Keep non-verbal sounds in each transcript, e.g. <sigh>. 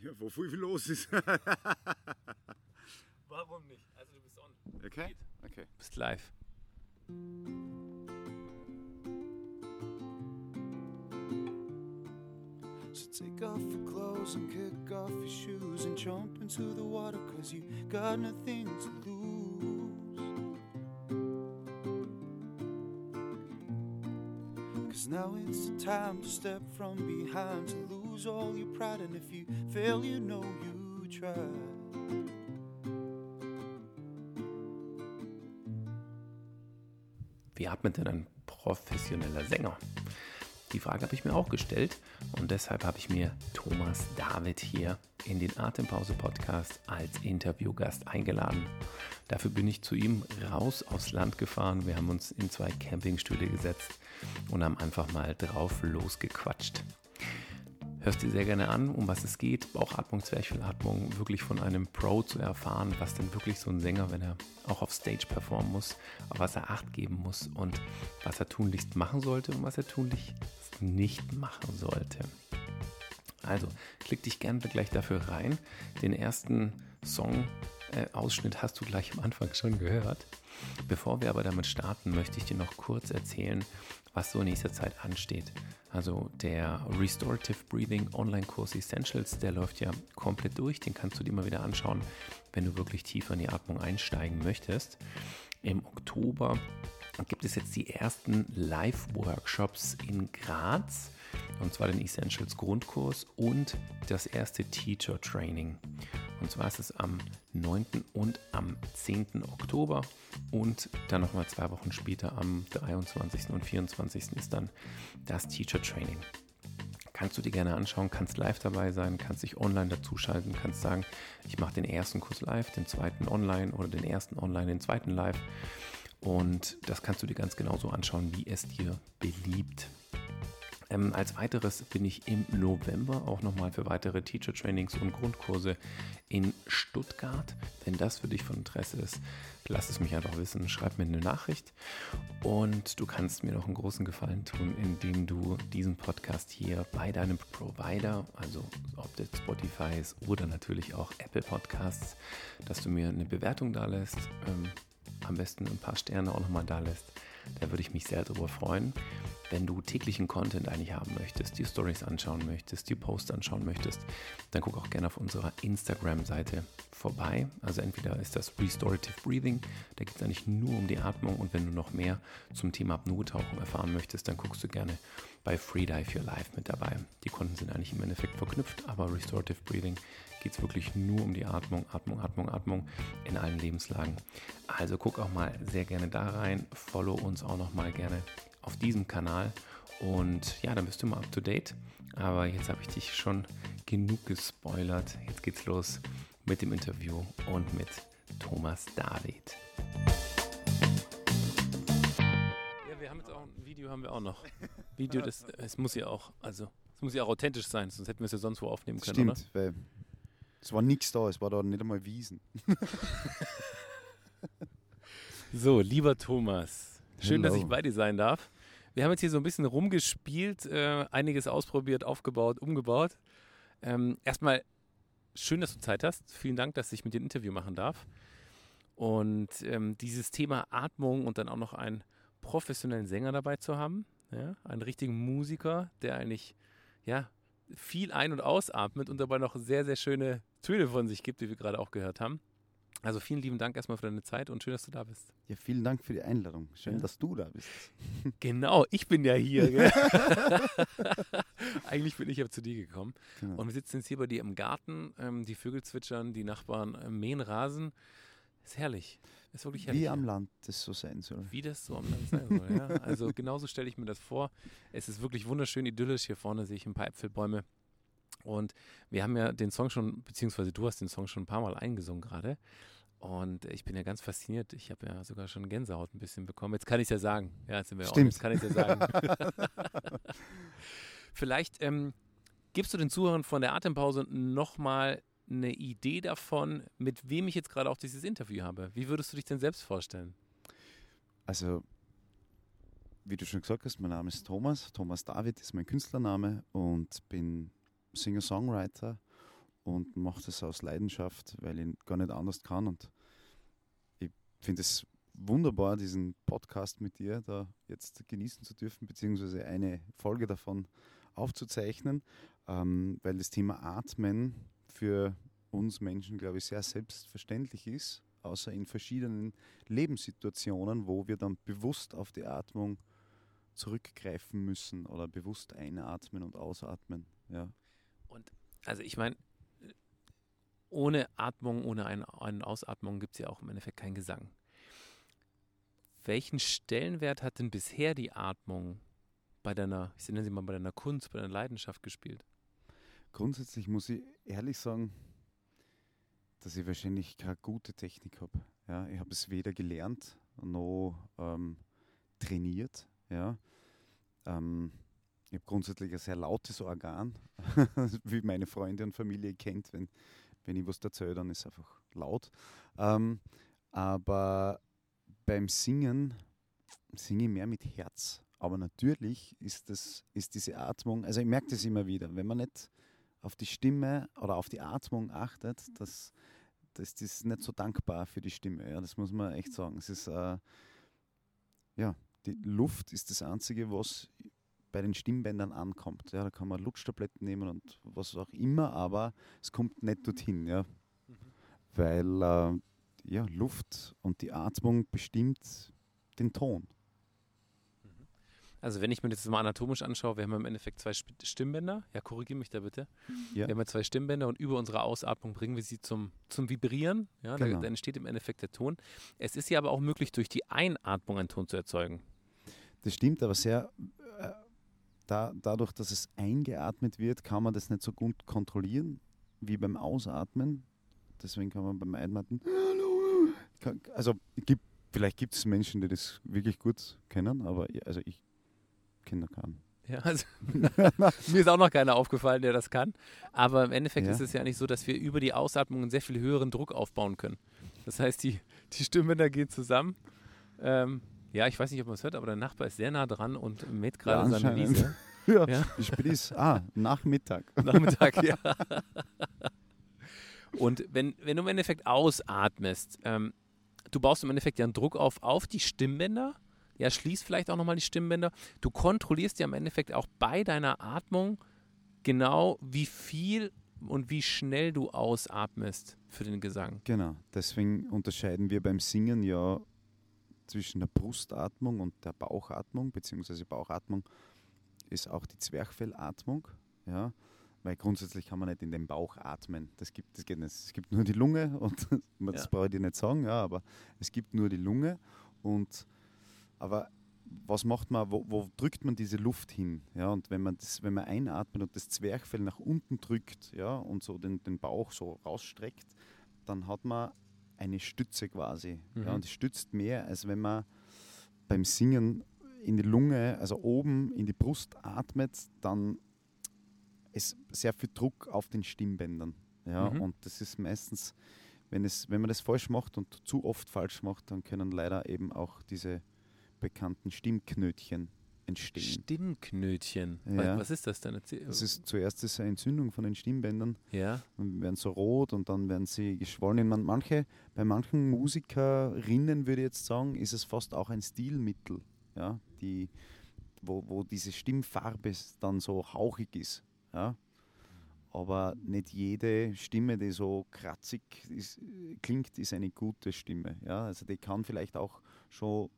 Ja, wo viel los ist. <laughs> Warum nicht? Also du bist on. Okay. Okay. Bist live. So take off your clothes and kick off your shoes and jump into the water cause you got nothing to lose. Cause now it's the time to step from behind to lose all your pride and if you fail you know you tried. Wie atmet denn ein professioneller Sänger? Die Frage habe ich mir auch gestellt und deshalb habe ich mir Thomas David hier in den Atempause Podcast als Interviewgast eingeladen. Dafür bin ich zu ihm raus aufs Land gefahren. Wir haben uns in zwei Campingstühle gesetzt und haben einfach mal drauf losgequatscht. Hörst dir sehr gerne an, um was es geht, Bauchatmung, Zwerchfellatmung, wirklich von einem Pro zu erfahren, was denn wirklich so ein Sänger, wenn er auch auf Stage performen muss, auf was er Acht geben muss und was er tunlichst machen sollte und was er tunlichst nicht machen sollte. Also, klick dich gerne gleich dafür rein. Den ersten Song-Ausschnitt äh, hast du gleich am Anfang schon gehört. Bevor wir aber damit starten, möchte ich dir noch kurz erzählen, was so in nächster Zeit ansteht. Also der Restorative Breathing Online-Kurs Essentials, der läuft ja komplett durch. Den kannst du dir mal wieder anschauen, wenn du wirklich tiefer in die Atmung einsteigen möchtest. Im Oktober gibt es jetzt die ersten Live-Workshops in Graz. Und zwar den Essentials Grundkurs und das erste Teacher Training. Und zwar ist es am 9. und am 10. Oktober. Und dann nochmal zwei Wochen später, am 23. und 24. ist dann das Teacher Training. Kannst du dir gerne anschauen, kannst live dabei sein, kannst dich online dazuschalten, kannst sagen, ich mache den ersten Kurs live, den zweiten online oder den ersten online, den zweiten live. Und das kannst du dir ganz genauso anschauen, wie es dir beliebt. Ähm, als weiteres bin ich im November auch nochmal für weitere Teacher Trainings und Grundkurse in Stuttgart. Wenn das für dich von Interesse ist, lass es mich einfach wissen. Schreib mir eine Nachricht und du kannst mir noch einen großen Gefallen tun, indem du diesen Podcast hier bei deinem Provider, also ob das Spotify ist oder natürlich auch Apple Podcasts, dass du mir eine Bewertung da lässt. Ähm, am besten ein paar Sterne auch nochmal da lässt. Da würde ich mich sehr darüber freuen. Wenn du täglichen Content eigentlich haben möchtest, die Stories anschauen möchtest, die Posts anschauen möchtest, dann guck auch gerne auf unserer Instagram-Seite vorbei. Also entweder ist das Restorative Breathing, da geht es eigentlich nur um die Atmung und wenn du noch mehr zum Thema Apnoe-Tauchen erfahren möchtest, dann guckst du gerne bei Freedive Your Life mit dabei. Die Konten sind eigentlich im Endeffekt verknüpft, aber Restorative Breathing geht es wirklich nur um die Atmung, Atmung, Atmung, Atmung in allen Lebenslagen. Also guck auch mal sehr gerne da rein, follow uns auch noch mal gerne auf diesem Kanal und ja, dann bist du mal up to date. Aber jetzt habe ich dich schon genug gespoilert. Jetzt geht's los mit dem Interview und mit Thomas David. Ja, wir haben jetzt auch ein Video haben wir auch noch. Video, das es muss ja auch, also es muss ja auch authentisch sein, sonst hätten wir es ja sonst wo aufnehmen können, Stimmt, weil es war nichts da, es war da nicht einmal Wiesen. <laughs> So, lieber Thomas, schön, dass Hello. ich bei dir sein darf. Wir haben jetzt hier so ein bisschen rumgespielt, äh, einiges ausprobiert, aufgebaut, umgebaut. Ähm, erstmal schön, dass du Zeit hast. Vielen Dank, dass ich mit dir ein Interview machen darf. Und ähm, dieses Thema Atmung und dann auch noch einen professionellen Sänger dabei zu haben, ja, einen richtigen Musiker, der eigentlich ja, viel ein- und ausatmet und dabei noch sehr, sehr schöne Töne von sich gibt, wie wir gerade auch gehört haben. Also vielen lieben Dank erstmal für deine Zeit und schön, dass du da bist. Ja, vielen Dank für die Einladung. Schön, Ja. dass du da bist. <laughs> Genau, ich bin ja hier. <laughs> <laughs> Eigentlich bin ich ja zu dir gekommen. Genau. Und wir sitzen jetzt hier bei dir im Garten. Ähm, die Vögel zwitschern, die Nachbarn äh, mähen Rasen. Ist herrlich. Ist wirklich herrlich. Wie am Land das so sein soll. Wie das so am Land sein soll. Ja? Also genauso stelle ich mir das vor. Es ist wirklich wunderschön idyllisch. Hier vorne sehe ich ein paar Äpfelbäume. Und wir haben ja den Song schon, beziehungsweise du hast den Song schon ein paar Mal eingesungen gerade. Und ich bin ja ganz fasziniert. Ich habe ja sogar schon Gänsehaut ein bisschen bekommen. Jetzt kann ich es ja sagen. Ja, jetzt sind wir auch, Stimmt. jetzt kann ich es ja sagen. <laughs> <laughs> Vielleicht ähm, gibst du den Zuhörern von der Atempause nochmal eine Idee davon, mit wem ich jetzt gerade auch dieses Interview habe. Wie würdest du dich denn selbst vorstellen? Also, wie du schon gesagt hast, mein Name ist Thomas. Thomas David ist mein Künstlername und bin Singer-Songwriter und mache das aus Leidenschaft, weil ich gar nicht anders kann. Und ich finde es wunderbar, diesen Podcast mit dir da jetzt genießen zu dürfen, beziehungsweise eine Folge davon aufzuzeichnen, ähm, weil das Thema Atmen für uns Menschen, glaube ich, sehr selbstverständlich ist, außer in verschiedenen Lebenssituationen, wo wir dann bewusst auf die Atmung zurückgreifen müssen oder bewusst einatmen und ausatmen. Ja. Also ich meine, ohne Atmung, ohne Ein- und Ausatmung gibt es ja auch im Endeffekt keinen Gesang. Welchen Stellenwert hat denn bisher die Atmung bei deiner, ich nenne sie mal bei deiner Kunst, bei deiner Leidenschaft gespielt? Grundsätzlich muss ich ehrlich sagen, dass ich wahrscheinlich keine gute Technik habe. Ja, ich habe es weder gelernt noch ähm, trainiert. Ja. Ähm, ich habe grundsätzlich ein sehr lautes Organ, <laughs> wie meine Freunde und Familie kennt. Wenn, wenn ich was erzähle, dann ist es einfach laut. Ähm, aber beim Singen singe ich mehr mit Herz. Aber natürlich ist, das, ist diese Atmung, also ich merke das immer wieder, wenn man nicht auf die Stimme oder auf die Atmung achtet, das, das, das ist nicht so dankbar für die Stimme. Ja, das muss man echt sagen. Es ist, äh, ja, die Luft ist das Einzige, was bei den Stimmbändern ankommt. Ja, da kann man Lutschtabletten nehmen und was auch immer, aber es kommt nicht dorthin. Ja, weil äh, ja, Luft und die Atmung bestimmt den Ton. Also wenn ich mir das mal anatomisch anschaue, wir haben im Endeffekt zwei Stimmbänder. Ja, korrigiere mich da bitte. Ja. Wir haben ja zwei Stimmbänder und über unsere Ausatmung bringen wir sie zum, zum Vibrieren. Ja, da, Genau. da entsteht im Endeffekt der Ton. Es ist ja aber auch möglich, durch die Einatmung einen Ton zu erzeugen. Das stimmt, aber sehr äh, da, dadurch, dass es eingeatmet wird, kann man das nicht so gut kontrollieren wie beim Ausatmen. Deswegen kann man beim Einatmen. Also gibt, vielleicht gibt es Menschen, die das wirklich gut kennen, aber ich- also ich kenne keinen. Ja, also <laughs> mir ist auch noch keiner aufgefallen, der das kann. Aber im Endeffekt Ja. ist es ja nicht so, dass wir über die Ausatmung einen sehr viel höheren Druck aufbauen können. Das heißt, die, die Stimmbänder gehen zusammen. Ähm, ja, ich weiß nicht, ob man es hört, aber der Nachbar ist sehr nah dran und mäht gerade Ja, seine. Wiese. <laughs> Ja, Ja. wie spät ist Ah, Nachmittag. <laughs> Nachmittag, ja. <laughs> Und wenn, wenn du im Endeffekt ausatmest, ähm, du baust im Endeffekt ja einen Druck auf, auf die Stimmbänder, ja, schließt vielleicht auch nochmal die Stimmbänder. Du kontrollierst ja im Endeffekt auch bei deiner Atmung genau, wie viel und wie schnell du ausatmest für den Gesang. Genau, deswegen unterscheiden wir beim Singen ja zwischen der Brustatmung und der Bauchatmung, beziehungsweise Bauchatmung ist auch die Zwerchfellatmung, ja, weil grundsätzlich kann man nicht in den Bauch atmen. Das gibt, das geht nicht. Es gibt nur die Lunge und <laughs> das Ja. brauche ich dir nicht sagen, ja, aber es gibt nur die Lunge und aber was macht man, wo, wo drückt man diese Luft hin? Ja, und wenn man, das, wenn man einatmet und das Zwerchfell nach unten drückt ja, und so den, den Bauch so rausstreckt, dann hat man eine Stütze quasi. Mhm. Ja, und es stützt mehr, als wenn man beim Singen in die Lunge, also oben in die Brust atmet, dann ist sehr viel Druck auf den Stimmbändern. Ja, Mhm. und das ist meistens, wenn, es, wenn man das falsch macht und zu oft falsch macht, dann können leider eben auch diese bekannten Stimmknötchen entstehen. Stimmknötchen. Ja. Was, ist das denn? Das ist zuerst ist eine Entzündung von den Stimmbändern ja. und werden so rot und dann werden sie geschwollen. Man, manche, bei manchen Musikerinnen würde ich jetzt sagen, ist es fast auch ein Stilmittel, ja, die, wo, wo diese Stimmfarbe dann so hauchig ist. Ja. Aber nicht jede Stimme, die so kratzig ist, klingt, ist eine gute Stimme. Ja. Also die kann vielleicht auch schon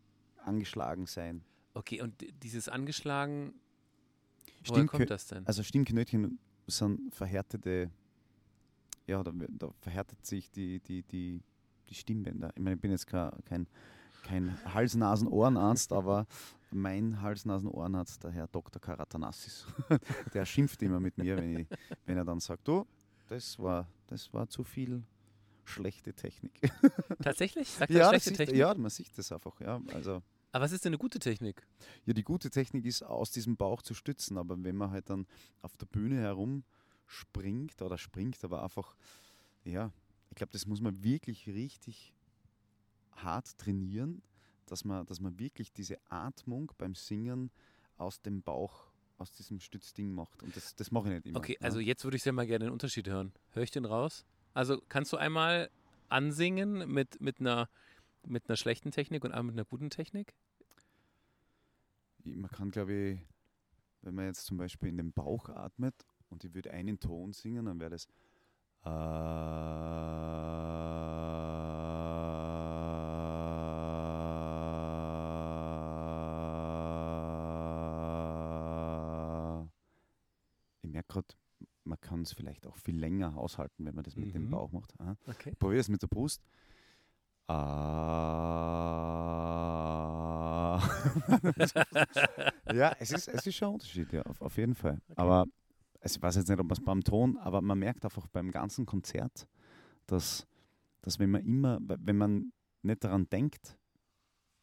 angeschlagen sein. Okay, und dieses angeschlagen, woher kommt das denn? Also Stimmknötchen sind verhärtete, ja, da, da verhärtet sich die, die, die, die Stimmbänder. Ich meine, ich bin jetzt kein, kein, Hals-Nasen-Ohrenarzt, aber mein Hals-Nasen-Ohrenarzt, der Herr Dr. Karatanassis, <laughs> der schimpft immer mit mir, wenn, ich, wenn er dann sagt, du, das war, das war zu viel schlechte Technik. <laughs> Tatsächlich? Sagt ja, schlechte sieht, Technik? ja, man sieht das einfach. Ja, also, Aber was ist denn eine gute Technik? ja, die gute Technik ist, aus diesem Bauch zu stützen, aber wenn man halt dann auf der Bühne herumspringt oder springt, aber einfach, ja, ich glaube, das muss man wirklich richtig hart trainieren, dass man, dass man wirklich diese Atmung beim Singen aus dem Bauch aus diesem Stützding macht. Und das, das mache ich nicht immer. Okay, ja. also jetzt würde ich sehr mal gerne den Unterschied hören. Höre ich den raus? Also kannst du einmal ansingen mit, mit, einer, mit einer schlechten Technik und einmal mit einer guten Technik? man kann, glaube ich, wenn man jetzt zum Beispiel in den Bauch atmet und ich würde einen Ton singen, dann wäre das Ich merke gerade, man kann es vielleicht auch viel länger aushalten, wenn man das mit dem Mhm. Bauch macht. Aha. Okay. Probier es mit der Brust. Ah. <laughs> ja, es ist, es ist schon ein Unterschied, ja, auf, auf jeden Fall. Aber also ich weiß jetzt nicht, ob man es beim Ton, aber man merkt einfach beim ganzen Konzert, dass, dass wenn man immer, wenn man nicht daran denkt,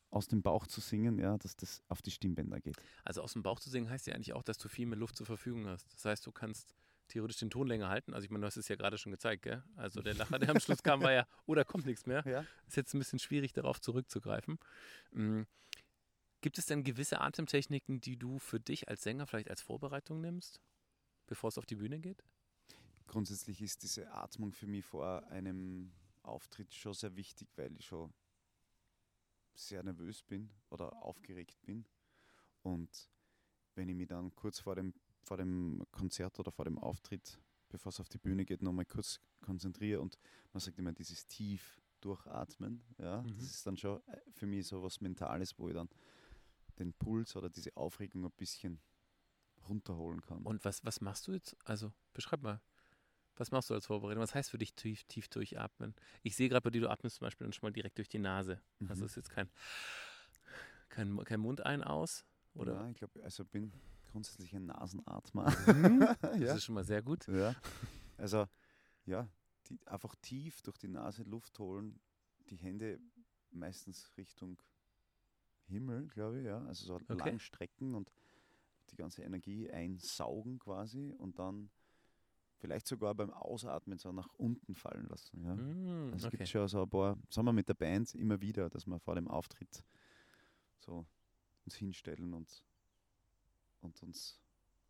aus dem Bauch zu singen, ja, dass das auf die Stimmbänder geht. Also aus dem Bauch zu singen heißt ja eigentlich auch, dass du viel mehr Luft zur Verfügung hast. Das heißt, du kannst theoretisch den Ton länger halten. Also ich meine, du hast es ja gerade schon gezeigt, gell? Also der Lacher, der am Schluss kam, war ja, oh, da kommt nichts mehr. <laughs> Ja. Ist jetzt ein bisschen schwierig, darauf zurückzugreifen. Mm. Gibt es denn gewisse Atemtechniken, die du für dich als Sänger vielleicht als Vorbereitung nimmst, bevor es auf die Bühne geht? Grundsätzlich ist diese Atmung für mich vor einem Auftritt schon sehr wichtig, weil ich schon sehr nervös bin oder aufgeregt bin. Und wenn ich mich dann kurz vor dem, vor dem Konzert oder vor dem Auftritt, bevor es auf die Bühne geht, nochmal kurz konzentriere und man sagt immer dieses tief durchatmen, ja, Mhm. das ist dann schon äh, für mich so was Mentales, wo ich dann den Puls oder diese Aufregung ein bisschen runterholen kann. Und was, was machst du jetzt? Also beschreib mal. Was machst du als Vorbereitung? Was heißt für dich tief, tief durchatmen? Ich sehe gerade bei dir, du atmest zum Beispiel dann schon mal direkt durch die Nase. Also Mhm. ist jetzt kein, kein, kein Mund ein, aus. Oder? Ja, ich glaube, also bin grundsätzlich ein Nasenatmer. <laughs> Das ja. ist schon mal sehr gut. ja. Also, ja, die, einfach tief durch die Nase Luft holen, die Hände meistens Richtung Himmel, glaube ich, ja. Also so Okay. lang strecken und die ganze Energie einsaugen quasi und dann vielleicht sogar beim Ausatmen so nach unten fallen lassen. Ja. Mm, Also es okay. gibt schon so ein paar, sagen wir mit der Band immer wieder, dass wir vor dem Auftritt so uns hinstellen und, und uns,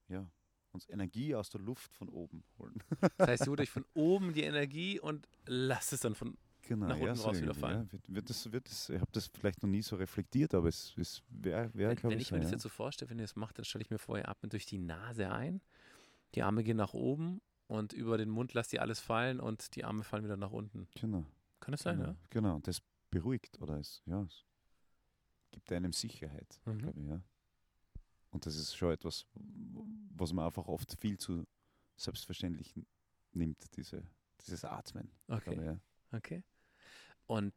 ja, uns Energie aus der Luft von oben holen. Das heißt, ihr holt euch von <laughs> oben die Energie und lasst es dann von. Genau, Nach ja, unten so raus wieder fallen. Ja. Wird, wird das, wird das, ich habe das vielleicht noch nie so reflektiert, aber es, es wäre, wär, wenn wenn ich, mir das ja. jetzt so vorstelle, wenn ihr das macht, dann stelle ich mir vor, ihr atmet durch die Nase ein, die Arme gehen nach oben und über den Mund lasst ihr alles fallen und die Arme fallen wieder nach unten. Genau, Kann das sein, genau, ja? genau. Und das beruhigt oder es, ja, es gibt einem Sicherheit, Mhm. glaube ich, ja. Und das ist schon etwas, was man einfach oft viel zu selbstverständlich nimmt, diese, dieses Atmen. Okay. ich, ja. Okay. Und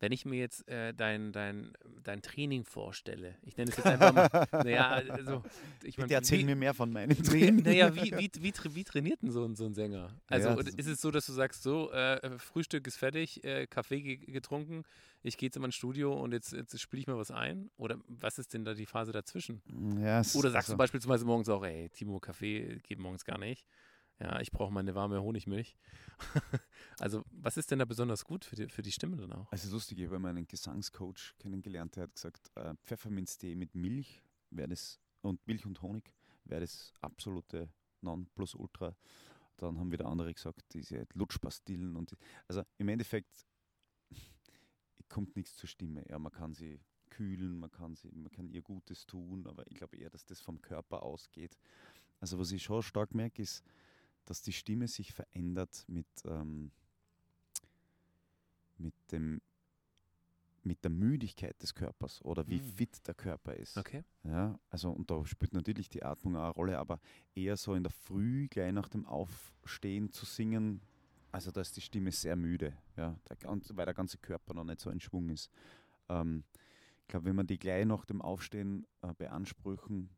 wenn ich mir jetzt äh, dein, dein, dein Training vorstelle, ich nenne es jetzt einfach mal, <laughs> naja, also, ich Bitte erzähl wie, mir mehr von meinem <laughs> Training. naja, wie, wie, wie, tra- wie trainiert denn so ein, so ein Sänger? Also Ja, ist es so, dass du sagst, so, äh, Frühstück ist fertig, äh, Kaffee ge getrunken, ich gehe jetzt in mein Studio und jetzt, jetzt spiele ich mal was ein? Oder was ist denn da die Phase dazwischen? Ja, Oder sagst du also- beispielsweise morgens auch, ey, Timo, Kaffee geht morgens gar nicht. Ja, ich brauche meine warme Honigmilch. <laughs> also, was ist denn da besonders gut für die, für die Stimme dann auch? Also lustig, ich habe einmal einen Gesangscoach kennengelernt, der hat gesagt, äh, Pfefferminztee mit Milch wäre das und Milch und Honig wäre das absolute Nonplusultra. Dann haben wieder andere gesagt, diese Lutschpastillen und die, also im Endeffekt <laughs> kommt nichts zur Stimme. Ja, man kann sie kühlen, man kann sie, man kann ihr Gutes tun, aber ich glaube eher, dass das vom Körper ausgeht. Also was ich schon stark merke, ist, dass die Stimme sich verändert mit, ähm, mit, dem, mit der Müdigkeit des Körpers oder wie Mhm. fit der Körper ist. Okay. Ja, also und da spielt natürlich die Atmung auch eine Rolle, aber eher so in der Früh, gleich nach dem Aufstehen zu singen, also da ist die Stimme sehr müde, ja, der, ganz- weil der ganze Körper noch nicht so in Schwung ist. Ähm, ich glaube, wenn man die gleich nach dem Aufstehen äh, beanspruchen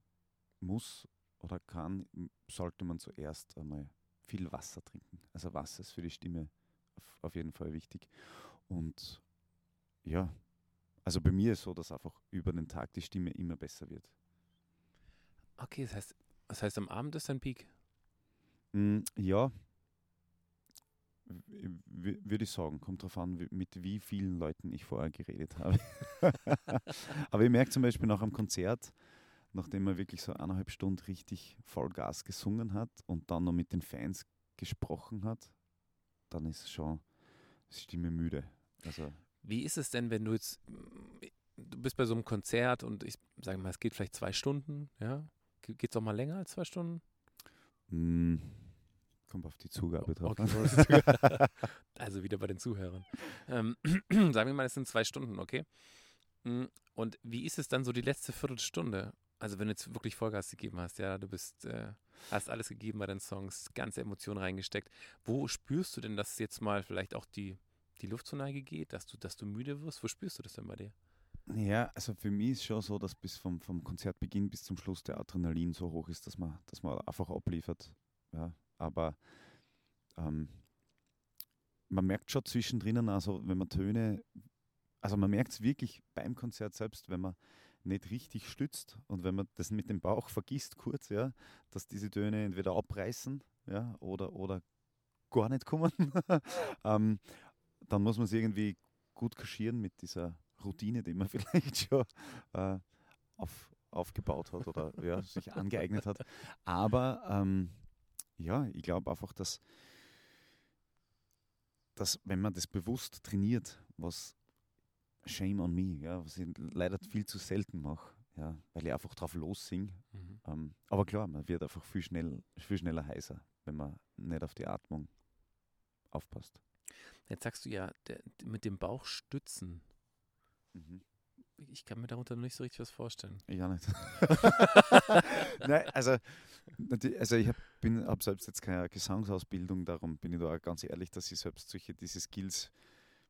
muss oder kann, sollte man zuerst einmal viel Wasser trinken. Also Wasser ist für die Stimme auf, auf jeden Fall wichtig. Und ja, also bei mir ist so, dass einfach über den Tag die Stimme immer besser wird. Okay, das heißt, das heißt, am Abend ist dein Peak. Mm, ja, würde ich sagen, kommt darauf an, mit wie vielen Leuten ich vorher geredet habe. <laughs> Aber ich merke zum Beispiel nach einem Konzert, nachdem man wirklich so eineinhalb Stunden richtig Vollgas gesungen hat und dann noch mit den Fans gesprochen hat, dann ist schon die Stimme müde. Also Wie ist es denn, wenn du jetzt, du bist bei so einem Konzert und ich sage mal, es geht vielleicht zwei Stunden, ja? Geht es auch mal länger als zwei Stunden? mm, kommt auf die Zugabe drauf. Okay, an. <laughs> also wieder bei den Zuhörern. Ähm, <clears throat> sagen wir mal, es sind zwei Stunden, okay? Mm, Und wie ist es dann so die letzte Viertelstunde? Also wenn du jetzt wirklich Vollgas gegeben hast, ja, du bist, äh, hast alles gegeben bei deinen Songs, ganze Emotionen reingesteckt. Wo spürst du denn, dass jetzt mal vielleicht auch die, die Luft zur Neige geht, dass du, dass du müde wirst? Wo spürst du das denn bei dir? Ja, also für mich ist schon so, dass bis vom, vom Konzertbeginn bis zum Schluss der Adrenalin so hoch ist, dass man, dass man einfach abliefert. Ja, aber ähm, man merkt schon zwischendrin, also wenn man Töne, also man merkt es wirklich beim Konzert selbst, wenn man nicht richtig stützt und wenn man das mit dem Bauch vergisst kurz, ja, dass diese Töne entweder abreißen, ja, oder, oder gar nicht kommen, <laughs> ähm, dann muss man es irgendwie gut kaschieren mit dieser Routine, die man <laughs> vielleicht schon äh, auf, aufgebaut hat oder ja, sich angeeignet hat. Aber ähm, ja, ich glaube einfach, dass, dass wenn man das bewusst trainiert, was Shame on me, ja, was ich leider viel zu selten mache, ja, weil ich einfach drauf los sing. Ähm, aber klar, man wird einfach viel, schnell, viel schneller heißer, wenn man nicht auf die Atmung aufpasst. Jetzt sagst du ja, der, mit dem Bauch stützen. Ich kann mir darunter noch nicht so richtig was vorstellen. Auch nicht. <laughs> Nein, also, also ich habe hab selbst jetzt keine Gesangsausbildung, darum bin ich da auch ganz ehrlich, dass ich selbst solche diese Skills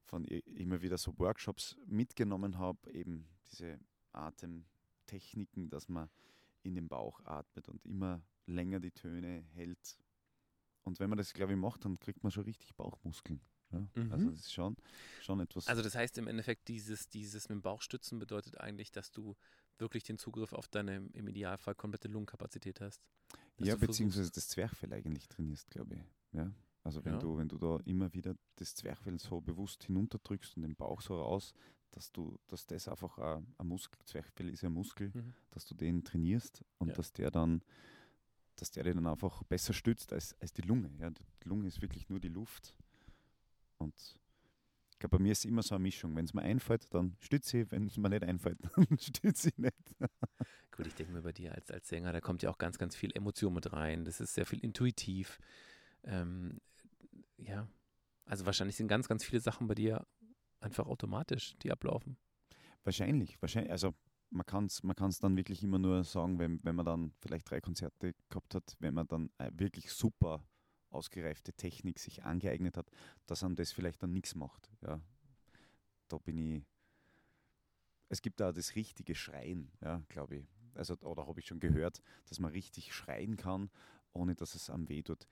von immer wieder so Workshops mitgenommen habe, eben diese Atemtechniken, dass man in den Bauch atmet und immer länger die Töne hält. Und wenn man das, glaube ich, macht, dann kriegt man schon richtig Bauchmuskeln. Ja? Also Mhm. das ist schon, schon etwas. Also das heißt im Endeffekt, dieses, dieses mit dem Bauch stützen bedeutet eigentlich, dass du wirklich den Zugriff auf deine im Idealfall komplette Lungenkapazität hast. Ja, beziehungsweise das Zwerchfell eigentlich trainierst, glaube ich. Ja? Also wenn Ja. du, wenn du da immer wieder das Zwerchfell so bewusst hinunterdrückst und den Bauch so raus, dass du, dass das einfach ein, ein Muskel, Zwerchfell ist ja ein Muskel, Mhm. dass du den trainierst und Ja. dass der dann, dass der dir dann einfach besser stützt als, als die Lunge. Ja? Die Lunge ist wirklich nur die Luft. Und ich glaube, bei mir ist immer so eine Mischung. Wenn es mir einfällt, dann stütze ich, wenn es mir nicht einfällt, <laughs> dann stütze ich nicht. Gut, ich denke mir bei dir als, als Sänger, da kommt ja auch ganz, ganz viel Emotion mit rein. Das ist sehr viel intuitiv. Ähm, ja, also wahrscheinlich sind ganz, ganz viele Sachen bei dir einfach automatisch, die ablaufen. Wahrscheinlich, wahrscheinlich. Also man kann es man kann's dann wirklich immer nur sagen, wenn, wenn man dann vielleicht drei Konzerte gehabt hat, wenn man dann wirklich super ausgereifte Technik sich angeeignet hat, dass einem das vielleicht dann nichts macht. Ja. Da bin ich. Es gibt da das richtige Schreien, ja, glaube ich. Also, oder habe ich schon gehört, dass man richtig schreien kann, ohne dass es am weh tut.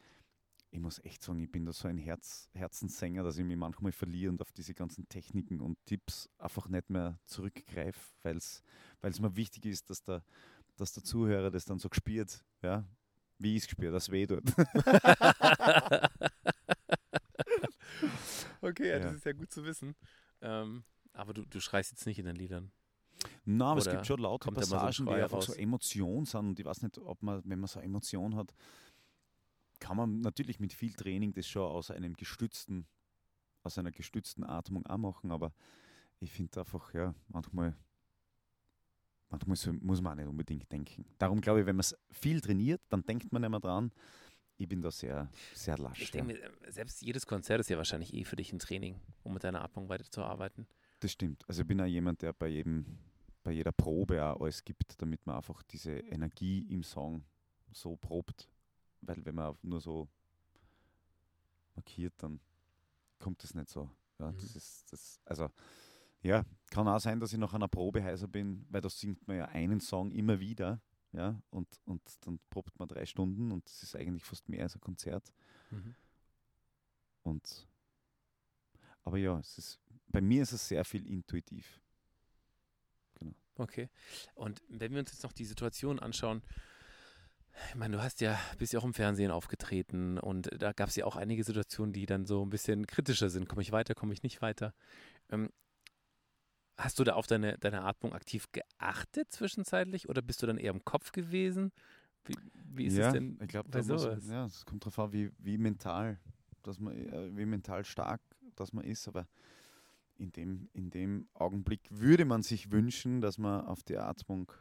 Ich muss echt sagen, ich bin da so ein Herz, Herzenssänger, dass ich mich manchmal verliere und auf diese ganzen Techniken und Tipps einfach nicht mehr zurückgreife, weil es mir wichtig ist, dass der, dass der Zuhörer das dann so gespürt, ja, wie ich es gespürt, dass weh tut. <laughs> okay, ja, das ist ja gut zu wissen. Ähm, aber du, du schreist jetzt nicht in den Liedern. Nein, aber es Oder gibt schon laute mal so Passagen, die einfach so raus? Emotion sind. Und ich weiß nicht, ob man, wenn man so eine Emotion hat, kann man natürlich mit viel Training das schon aus einem gestützten, aus einer gestützten Atmung auch machen, aber ich finde einfach, ja, manchmal, manchmal muss man auch nicht unbedingt denken. Darum glaube ich, wenn man es viel trainiert, dann denkt man nicht mehr dran. Ich bin da sehr, sehr lasch. Ich ja. denke äh, selbst jedes Konzert ist ja wahrscheinlich eh für dich ein Training, um mit deiner Atmung weiterzuarbeiten. Das stimmt. Also ich bin auch jemand, der bei jedem, bei jeder Probe auch alles gibt, damit man einfach diese Energie im Song so probt. Weil wenn man nur so markiert, dann kommt das nicht so. Ja, Mhm. das ist, das, also ja, kann auch sein, dass ich nach einer Probe heißer bin, weil da singt man ja einen Song immer wieder. Ja, und, und dann probt man drei Stunden und das ist eigentlich fast mehr als ein Konzert. Mhm. Und aber ja, es ist, bei mir ist es sehr viel intuitiv. Okay. Und wenn wir uns jetzt noch die Situation anschauen, ich meine, du hast ja, bist ja auch im Fernsehen aufgetreten und da gab es ja auch einige Situationen, die dann so ein bisschen kritischer sind. Komme ich weiter, komme ich nicht weiter? Ähm, Hast du da auf deine, deine Atmung aktiv geachtet zwischenzeitlich oder bist du dann eher im Kopf gewesen? Wie, wie ist ja, es denn ich glaube, sowas? ja, es kommt darauf an, wie, wie mental, dass man, äh, wie mental stark dass man ist, aber in dem, in dem Augenblick würde man sich wünschen, dass man auf die Atmung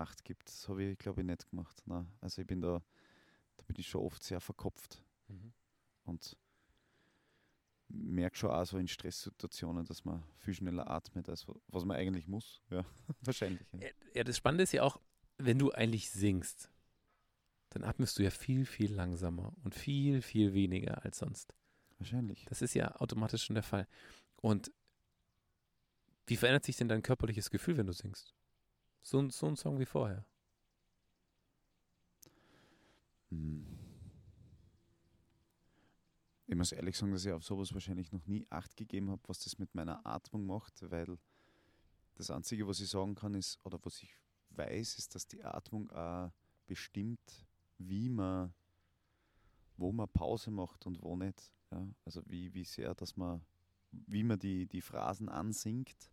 Acht gibt. Das habe ich, glaube ich, nicht gemacht. Nein. Also ich bin da, da bin ich schon oft sehr verkopft Mhm. und merke schon auch so in Stresssituationen, dass man viel schneller atmet, als wa- was man eigentlich muss. Ja, <laughs> wahrscheinlich. Ja, Ja, das Spannende ist ja auch, wenn du eigentlich singst, dann atmest du ja viel, viel langsamer und viel, viel weniger als sonst. Wahrscheinlich. Das ist ja automatisch schon der Fall. Und wie verändert sich denn dein körperliches Gefühl, wenn du singst? So, so ein Song wie vorher. Hm. Ich muss ehrlich sagen, dass ich auf sowas wahrscheinlich noch nie Acht gegeben habe, was das mit meiner Atmung macht, weil das Einzige, was ich sagen kann, ist, oder was ich weiß, ist, dass die Atmung auch bestimmt, wie man, wo man Pause macht und wo nicht. Ja? Also wie, wie sehr, dass man, wie man die, die Phrasen ansingt.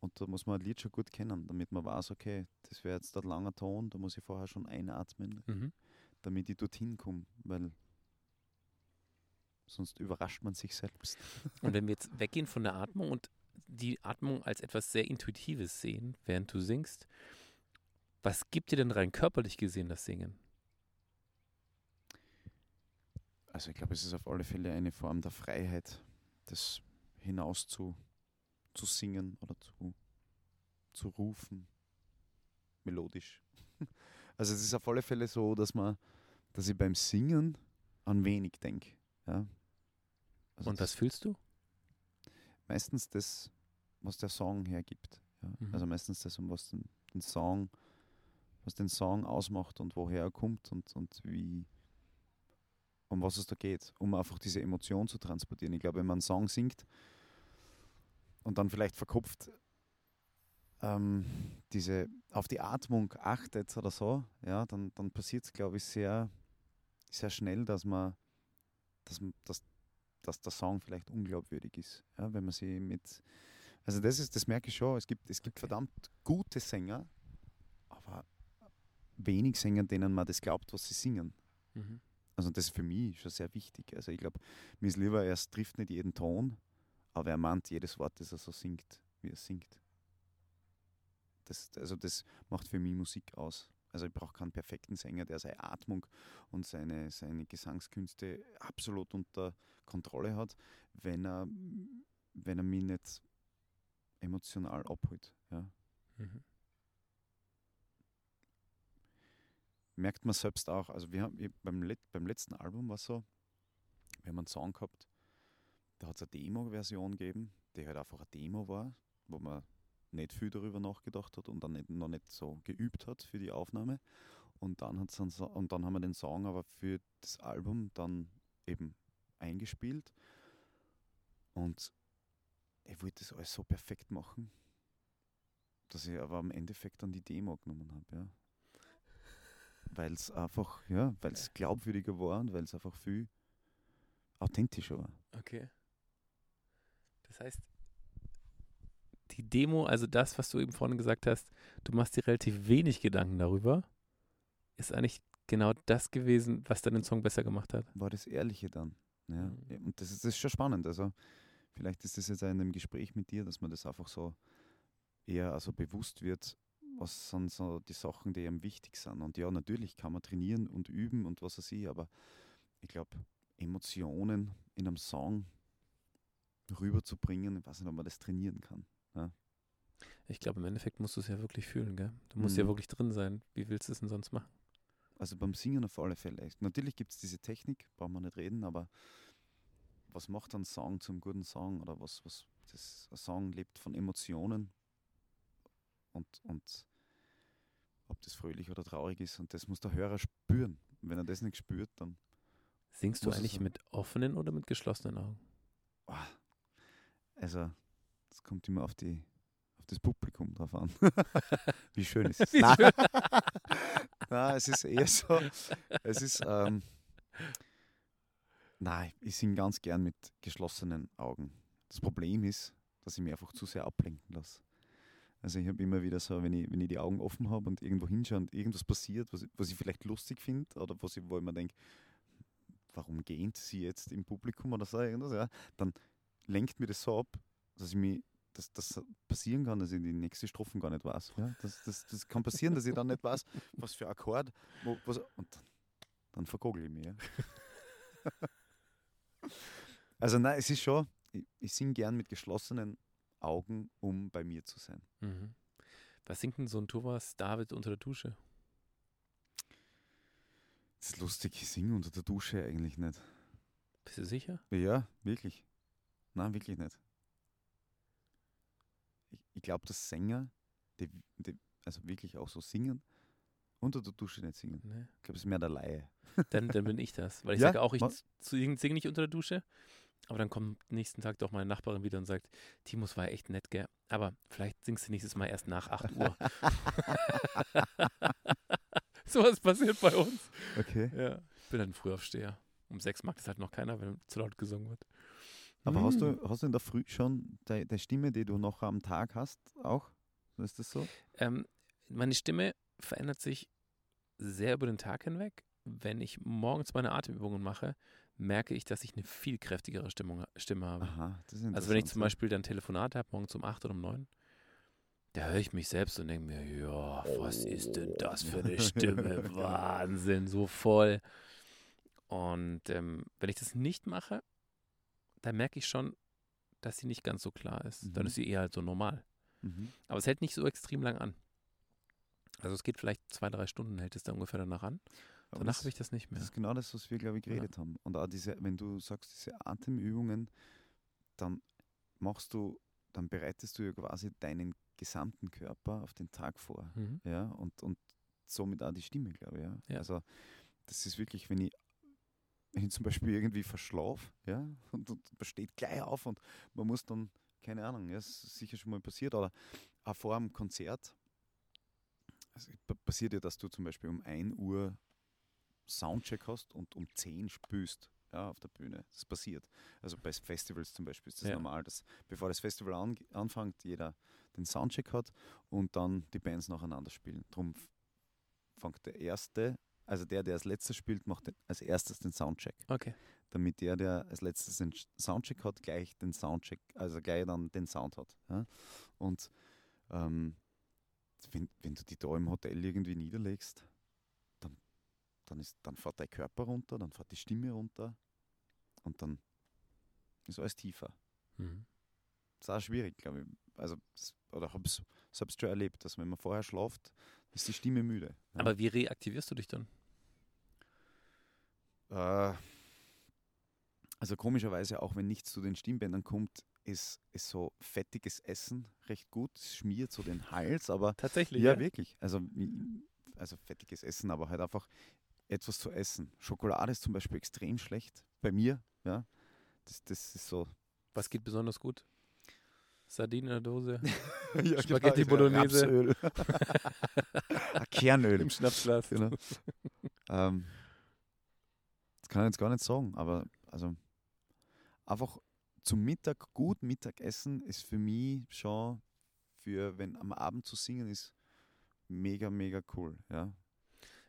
Und da muss man ein Lied schon gut kennen, damit man weiß, okay, das wäre jetzt ein langer Ton, da muss ich vorher schon einatmen Mhm. damit ich dorthin komme, weil sonst überrascht man sich selbst. Und wenn <laughs> wir jetzt weggehen von der Atmung und die Atmung als etwas sehr Intuitives sehen, während du singst, was gibt dir denn rein körperlich gesehen das Singen? Also ich glaube, es ist auf alle Fälle eine Form der Freiheit, das hinaus zu, singen oder zu, zu rufen, melodisch. <laughs> Also es ist auf alle Fälle so, dass man, dass ich beim Singen an wenig denke. Ja? Also Und das- was fühlst du? meistens das, was der Song hergibt. Ja? Mhm. Also meistens das, um was den, den Song, was den Song ausmacht und woher er kommt und, und wie, um was es da geht, um einfach diese Emotion zu transportieren. Ich glaube, wenn man einen Song singt und dann vielleicht verkopft ähm, diese auf die Atmung achtet oder so, ja, dann, dann passiert es, glaube ich, sehr, sehr schnell, dass man, dass, dass, dass der Song vielleicht unglaubwürdig ist. Ja, wenn man sie mit. Also das ist, das merke ich schon. Es gibt, es gibt Okay. verdammt gute Sänger, aber wenig Sänger, denen man das glaubt, was sie singen. Mhm. Also das ist für mich schon sehr wichtig. Also ich glaube, mir ist lieber, er trifft nicht jeden Ton, aber er meint jedes Wort, das er so singt, wie er singt. Das, also das macht für mich Musik aus. Also ich brauche keinen perfekten Sänger, der seine Atmung und seine, seine Gesangskünste absolut unter Kontrolle hat, wenn er, wenn er mich nicht emotional abholt. Ja. Mhm. merkt man selbst auch. Also wir haben beim, beim letzten Album war es so, wir haben einen Song gehabt, da hat es eine Demo-Version gegeben, die halt einfach eine Demo war, wo man nicht viel darüber nachgedacht hat und dann nicht, noch nicht so geübt hat für die Aufnahme. Und dann, hat's einen und dann haben wir den Song aber für das Album dann eben eingespielt. Und ich wollte das alles so perfekt machen, dass ich aber im Endeffekt dann die Demo genommen habe. Ja weil es einfach, ja, weil es glaubwürdiger war und weil es einfach viel authentischer war. Okay. Das heißt, die Demo, also das, was du eben vorhin gesagt hast, du machst dir relativ wenig Gedanken darüber, ist eigentlich genau das gewesen, was deinen Song besser gemacht hat. War das Ehrliche dann. Ja. Mhm. Ja, Und das ist, das ist schon spannend. Also vielleicht ist das jetzt auch in einem Gespräch mit dir, dass man das einfach so eher also bewusst wird, was sind so die Sachen, die einem wichtig sind. Und ja, natürlich kann man trainieren und üben und was weiß ich, aber ich glaube, Emotionen in einem Song rüberzubringen, ich weiß nicht, ob man das trainieren kann. Ich glaube, im Endeffekt musst du es ja wirklich fühlen, gell? Du musst ja Mhm. wirklich drin sein. Wie willst du es denn sonst machen? Also beim Singen auf alle Fälle. Natürlich gibt es diese Technik, brauchen wir nicht reden, aber was macht ein Song zum guten Song? Oder was, was das, ein Song lebt von Emotionen und, und ob das fröhlich oder traurig ist. Und das muss der Hörer spüren. Wenn er das nicht spürt, dann Singst du eigentlich mit offenen oder mit geschlossenen Augen? ah, also das kommt immer auf die auf das Publikum drauf an. <laughs> Wie schön ist es. Nein. schön. <laughs> Nein, es ist eher so. Es ist. Ähm, nein, ich singe ganz gern mit geschlossenen Augen. Das Problem ist, dass ich mich einfach zu sehr ablenken lasse. Also ich habe immer wieder so, wenn ich, wenn ich die Augen offen habe und irgendwo hinschaue und irgendwas passiert, was, ich- was ich vielleicht lustig finde oder was ich, wo ich mir denke, warum gähnt sie jetzt im Publikum oder so irgendwas, ja, dann lenkt mir das so ab, dass ich mich, dass das passieren kann, dass ich die nächste Strophen gar nicht weiß. Ja? Das, das, das kann passieren, dass ich dann nicht weiß, was für Akkord, wo, was, und dann, dann verkogel ich mich. Ja? <laughs> also nein, es ist schon, ich, ich singe gern mit geschlossenen Augen, um bei mir zu sein. Mhm. Was singt denn so ein Thomas David unter der Dusche? Das ist lustig, ich singe unter der Dusche eigentlich nicht. Bist du sicher? Ja, wirklich. Nein, wirklich nicht. Ich, ich glaube, dass Sänger, die, die also wirklich auch so singen, unter der Dusche nicht singen. Nee. Ich glaube, es ist mehr der Laie. Dann, dann bin ich das. Weil ich <laughs> Ja? sage auch, ich singe sing nicht unter der Dusche. Aber dann kommt nächsten Tag doch meine Nachbarin wieder und sagt, Timus war echt nett, gell? Aber vielleicht singst du nächstes Mal erst nach 8 Uhr. <laughs> so was passiert bei uns. Okay. Ja. Ich bin ein Frühaufsteher. Um sechs mag das halt noch keiner, wenn zu laut gesungen wird. Aber hast, Mm. du, hast du in der Früh schon deine de Stimme, die du noch am Tag hast, auch? Ist das so? Ähm, meine Stimme verändert sich sehr über den Tag hinweg. Wenn ich morgens meine Atemübungen mache, merke ich, dass ich eine viel kräftigere Stimmung, Stimme habe. Aha, Also wenn ich zum Beispiel dann Telefonat habe, morgens um 8 oder um 9, da höre ich mich selbst und denke mir, ja, was ist denn das für eine <laughs> Stimme? Wahnsinn, so voll. Und ähm, wenn ich das nicht mache, dann merke ich schon, dass sie nicht ganz so klar ist. Dann Mhm. ist sie eher halt so normal. Mhm. Aber es hält nicht so extrem lang an. Also es geht vielleicht zwei, drei Stunden, hält es da ungefähr danach an. Aber Danach habe ich das nicht mehr. Das ist genau das, was wir, glaube ich, Ja. geredet haben. Und auch diese, wenn du sagst, diese Atemübungen, dann machst du, dann bereitest du ja quasi deinen gesamten Körper auf den Tag vor. Mhm. Ja, und, und somit auch die Stimme, glaube ich. Ja. Ja. Also das ist wirklich, wenn ich, ich zum Beispiel irgendwie verschlafe, ja, und, und man steht gleich auf und man muss dann, keine Ahnung, ja, ist sicher schon mal passiert, oder auch vor einem Konzert, also pa- passiert ja, dass du zum Beispiel um 1 Uhr Soundcheck hast und um 10 spülst ja, auf der Bühne. Das passiert. Also bei Festivals zum Beispiel ist das Ja. normal, dass bevor das Festival an, anfängt, jeder den Soundcheck hat und dann die Bands nacheinander spielen. Darum fängt der Erste, also der, der als letztes spielt, macht als erstes den Soundcheck. Okay. Damit der, der als letztes den Soundcheck hat, gleich den Soundcheck, also gleich dann den Sound hat. Ja? Und ähm, wenn, wenn du die da im Hotel irgendwie niederlegst, dann, dann, ist, dann fährt dein Körper runter, dann fährt die Stimme runter und dann ist alles tiefer. Mhm. Das ist auch schwierig, glaube ich. Also, oder habe es selbst schon erlebt, dass wenn man vorher schlaft, ist die Stimme müde. Ja. Aber wie reaktivierst du dich dann? Äh, also komischerweise, auch wenn nichts zu den Stimmbändern kommt, ist, ist so fettiges Essen recht gut. Es schmiert so den Hals, aber Tatsächlich. ja, wirklich. Also, also fettiges Essen, aber halt einfach etwas zu essen. Schokolade ist zum Beispiel extrem schlecht. Bei mir, ja. Das, das ist so. Was geht besonders gut? Sardinen in der Dose, <laughs> ja, Spaghetti Bolognese. Rapsöl. <laughs> Ah, Kernöl. im Schnapsglas. Genau. ähm, das kann ich jetzt gar nicht sagen, aber also einfach zum Mittag gut Mittagessen ist für mich schon für wenn am Abend zu singen ist mega mega cool, ja.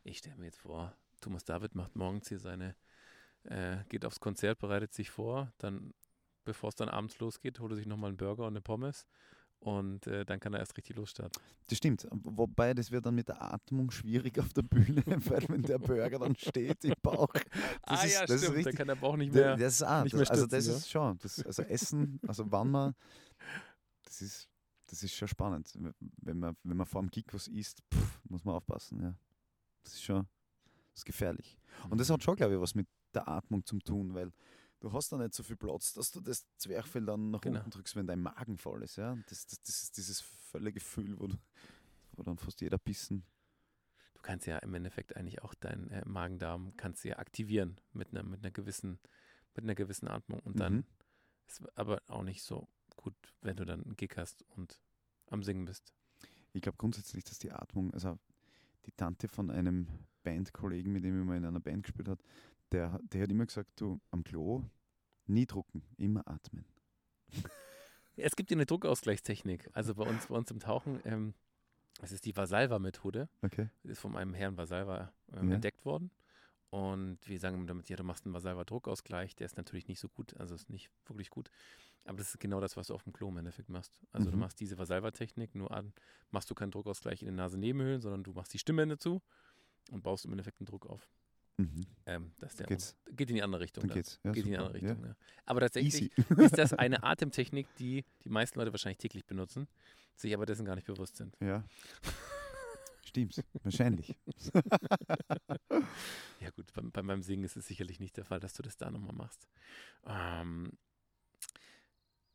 Ich stelle mir jetzt vor, Thomas David macht morgens hier seine, äh, geht aufs Konzert, bereitet sich vor, dann, bevor es dann abends losgeht, holt er sich nochmal einen Burger und eine Pommes und äh, dann kann er erst richtig losstarten. Das stimmt, wobei das wird dann mit der Atmung schwierig auf der Bühne, <laughs> weil wenn der Burger dann steht im Bauch. Das ist, das ist dann richtig, kann der Bauch nicht mehr. Das ist auch, nicht das, mehr also das stützen, ist schon, das, also Essen, also wann man, das ist, das ist schon spannend. Wenn man, wenn man vor dem Gig was isst, pff, muss man aufpassen, ja. Das ist schon, das ist gefährlich. Und das hat schon, glaube ich, was mit der Atmung zu tun, weil du hast da nicht so viel Platz, dass du das Zwerchfell dann nach Genau. unten drückst, wenn dein Magen voll ist, ja. Das, das, das ist dieses volle Gefühl, wo, du, wo dann fast jeder Bissen Du kannst ja im Endeffekt eigentlich auch deinen äh, Magen-Darm kannst ja aktivieren mit einer, mit einer gewissen, mit einer gewissen Atmung. Und dann Mhm. ist aber auch nicht so gut, wenn du dann einen Gig hast und am Singen bist. Ich glaube grundsätzlich, dass die Atmung, also die Tante von einem Bandkollegen, mit dem ich mal in einer Band gespielt hat, der, der hat immer gesagt, du am Klo nie drucken, immer atmen. Es gibt hier eine Druckausgleichstechnik. Also bei uns, bei uns im Tauchen, ähm, das ist die Vasalva-Methode. Okay. ist von einem Herrn Vasalva ähm, Ja. entdeckt worden. Und wir sagen damit, ja, du machst einen Vasalva-Druckausgleich, der ist natürlich nicht so gut, also ist nicht wirklich gut. Aber das ist genau das, was du auf dem Klo im Endeffekt machst. Also du Mhm. machst diese Vasalva-Technik, nur an, machst du keinen Druckausgleich in den Nasennebenhöhlen, sondern du machst die Stimmbänder zu und baust im Endeffekt einen Druck auf. Mhm. Ähm, Geht's. geht in die andere Richtung. Geht's. Ja, geht in die super. andere Ja. Richtung. Ja. Aber tatsächlich Easy. <laughs> ist das <laughs> eine Atemtechnik, die die meisten Leute wahrscheinlich täglich benutzen, sich aber dessen gar nicht bewusst sind. Ja. <laughs> Stimmt, wahrscheinlich. Ja gut, bei, bei meinem Singen ist es sicherlich nicht der Fall, dass du das da nochmal machst. Ähm,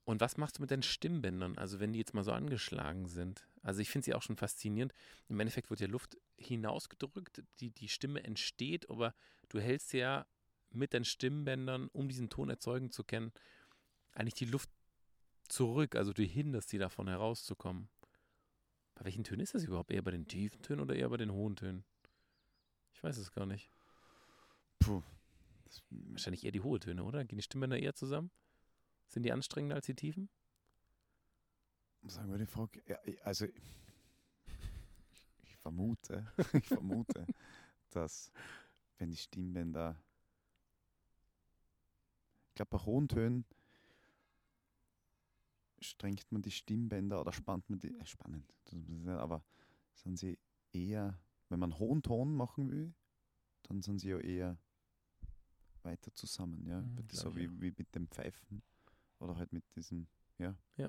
und was machst du mit deinen Stimmbändern? Also wenn die jetzt mal so angeschlagen sind. Also ich finde sie auch schon faszinierend. Im Endeffekt wird ja Luft hinausgedrückt, die, die Stimme entsteht, aber du hältst ja mit deinen Stimmbändern, um diesen Ton erzeugen zu können, eigentlich die Luft zurück. Also du hinderst sie davon herauszukommen. Bei welchen Tönen ist das überhaupt? Eher bei den tiefen Tönen oder eher bei den hohen Tönen? Ich weiß es gar nicht. Puh. Wahrscheinlich eher die hohen Töne, oder? Gehen die Stimmbänder eher zusammen? Sind die anstrengender als die tiefen? Sagen wir die Frage. Ja, ich- also, ich, ich vermute, <laughs> ich vermute, dass wenn die Stimmbänder, ich glaube, bei hohen Tönen strengt man die Stimmbänder oder spannt man die, äh, spannend, aber sind sie eher, wenn man hohen Ton machen will, dann sind sie ja eher weiter zusammen, ja, Mhm, so wie, wie mit dem Pfeifen oder halt mit diesem, ja. Ja.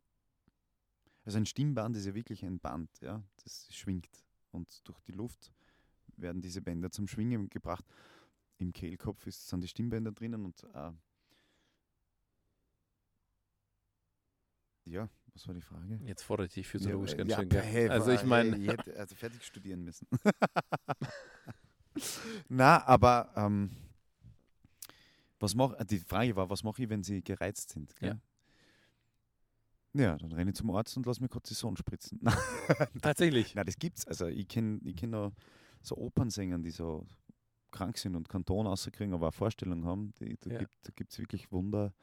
Also ein Stimmband ist ja wirklich ein Band, ja, das schwingt und durch die Luft werden diese Bänder zum Schwingen gebracht. Im Kehlkopf ist, sind die Stimmbänder drinnen und äh, ja, was war die Frage? Jetzt fordere ich dich physiologisch Ja, ganz ja, schön. gell? hey, also ich hey, meine, ich hätte <laughs> also fertig studieren müssen. <laughs> Na, aber ähm, was mach, die Frage war, was mache ich, wenn sie gereizt sind? Gell? Ja. Dann renne ich zum Arzt und lass mir Cortison spritzen. <laughs> tatsächlich. Na, das gibt's. Also ich kenne ich kenn auch so Opernsänger, die so krank sind und Kanton rauskriegen, aber eine Vorstellung haben. Die, da Ja. gibt gibt's wirklich Wunder,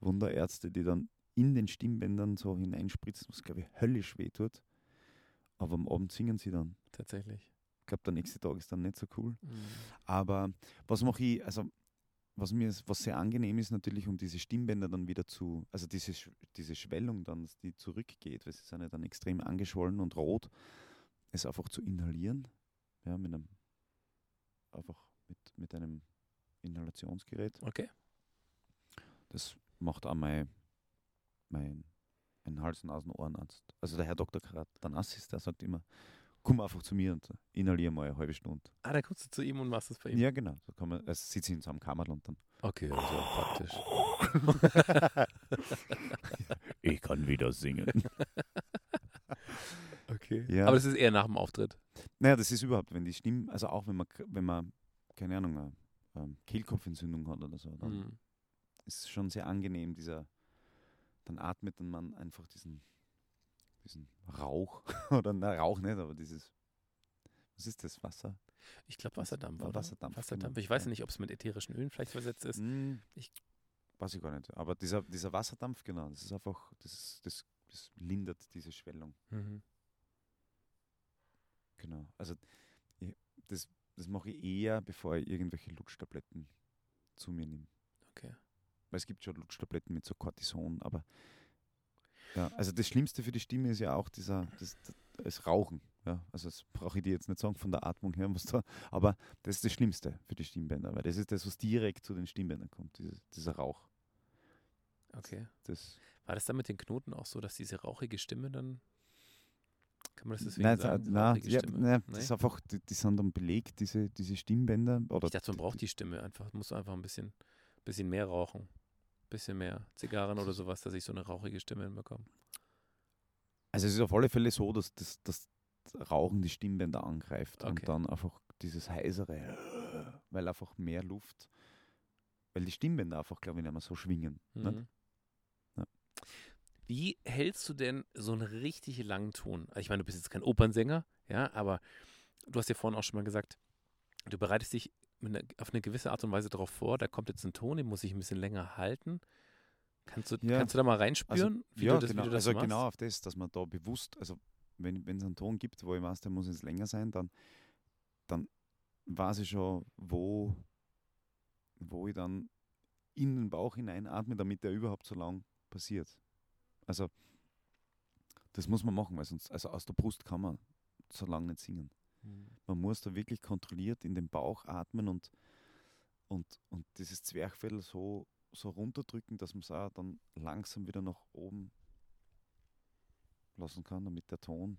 Wunderärzte, die dann in den Stimmbändern so hineinspritzen, was glaube ich höllisch weh tut. Aber am Abend singen sie dann. Tatsächlich. Ich glaube, der nächste Tag ist dann nicht so cool. Mhm. Aber was mache ich, also was mir was sehr angenehm ist natürlich, um diese Stimmbänder dann wieder zu, also diese, diese Schwellung dann, die zurückgeht, weil sie sind ja dann extrem angeschwollen und rot, es einfach zu inhalieren, ja, mit einem, einfach mit, mit einem Inhalationsgerät. Okay. Das macht auch mein, mein, mein Hals-, Nasen-, Ohrenarzt. Also der Herr Dr. Karatanassis, der sagt immer, komm einfach zu mir und inhalier mal eine halbe Stunde. Ah, da kommst du zu ihm und machst das bei ihm. Ja, genau. So kann man, es sitzt in so einem Kammerl und dann. Okay, also praktisch. <laughs> Ich kann wieder singen. <laughs> Okay. Ja. Aber das ist eher nach dem Auftritt. naja, das ist überhaupt, wenn die Stimmen, also auch wenn man, wenn man, keine Ahnung, eine ähm, Kehlkopfentzündung hat oder so, dann Mhm. ist es schon sehr angenehm, dieser, dann atmet dann man einfach diesen, diesen Rauch, <laughs> oder na, Rauch nicht, aber dieses, was ist das, Wasser? Ich glaube Wasserdampf, Wa- oder? Wasserdampf, Wasserdampf. genau. Ich weiß Ja. nicht, ob es mit ätherischen Ölen vielleicht versetzt ist. Hm, Ich- weiß ich gar nicht, aber dieser, dieser Wasserdampf, genau, das ist einfach, das, ist- das, das lindert diese Schwellung. Mhm. Genau. Also ich, das, das mache ich eher, bevor ich irgendwelche Lutschtabletten zu mir nehme. Okay. Weil es gibt schon Lutschtabletten mit so Cortison, aber ja, also das Schlimmste für die Stimme ist ja auch dieser, das, das, Rauchen. Ja, also das brauche ich dir jetzt nicht sagen von der Atmung her, was da, aber das ist das Schlimmste für die Stimmbänder, weil das ist das, was direkt zu den Stimmbändern kommt, dieses, dieser Rauch. Okay. Das, War das dann mit den Knoten auch so, dass diese rauchige Stimme dann. Kann man das deswegen nein, sagen? nein, ja, nein, das ist einfach, die, die sind dann belegt, diese, diese Stimmbänder. Oder Ich dachte, man braucht die Stimme einfach. Muss einfach ein bisschen, bisschen mehr rauchen. Bisschen mehr Zigarren oder sowas, dass ich so eine rauchige Stimme hinbekomme. Also es ist auf alle Fälle so, dass das, das Rauchen die Stimmbänder angreift Okay. und dann einfach dieses heisere, weil einfach mehr Luft, weil die Stimmbänder einfach, glaube ich, nicht mehr so schwingen. Mhm. Ja. Wie hältst du denn so einen richtig langen Ton? Also Ich meine, du bist jetzt kein Opernsänger, ja, aber du hast ja vorhin auch schon mal gesagt, du bereitest dich mit einer, auf eine gewisse Art und Weise darauf vor, da kommt jetzt ein Ton, den muss ich ein bisschen länger halten. Kannst du, Ja. kannst du da mal reinspüren, wie, ja, du das, genau, wie du das also machst? genau auf das, dass man da bewusst, also wenn es einen Ton gibt, wo ich weiß, der muss jetzt länger sein, dann, dann weiß ich schon, wo, wo ich dann in den Bauch hineinatme, damit der überhaupt so lang passiert. Also das muss man machen, weil sonst, also aus der Brust kann man so lange nicht singen. Mhm. Man muss da wirklich kontrolliert in den Bauch atmen und, und, und dieses Zwerchfell so, so runterdrücken, dass man es auch dann langsam wieder nach oben lassen kann, damit der Ton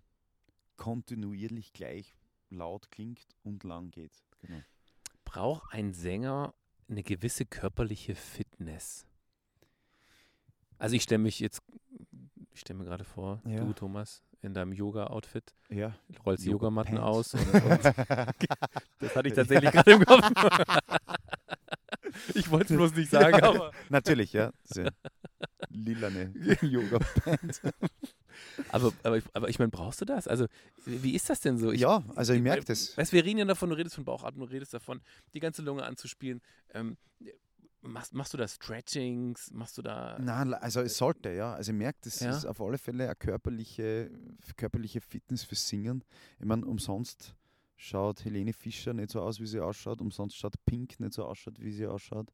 kontinuierlich gleich laut klingt und lang geht. Genau. Braucht ein Sänger eine gewisse körperliche Fitness? Also ich stelle mich jetzt, ich stelle mir gerade vor, Ja. du Thomas, in deinem Yoga-Outfit, Ja. rollst die Yogamatten aus und, <laughs> und das hatte ich tatsächlich gerade im Kopf. ich wollte es bloß nicht sagen, Ja. aber, <laughs> Natürlich, ja. Lilane <laughs> Yoga-Band. aber, aber, ich- aber ich meine, brauchst du das? Also wie ist das denn so? Ich, Ja, also ich merke das. Weißt, wir reden ja davon, du redest von Bauchatmung, du redest davon, die ganze Lunge anzuspielen. Ähm, machst, machst du da Stretchings? Machst du da. Nein, also es sollte, ja. Also ich merke, das Ja. ist auf alle Fälle eine körperliche, körperliche Fitness fürs Singen. Ich meine, umsonst schaut Helene Fischer nicht so aus, wie sie ausschaut. Umsonst schaut Pink nicht so ausschaut, wie sie ausschaut.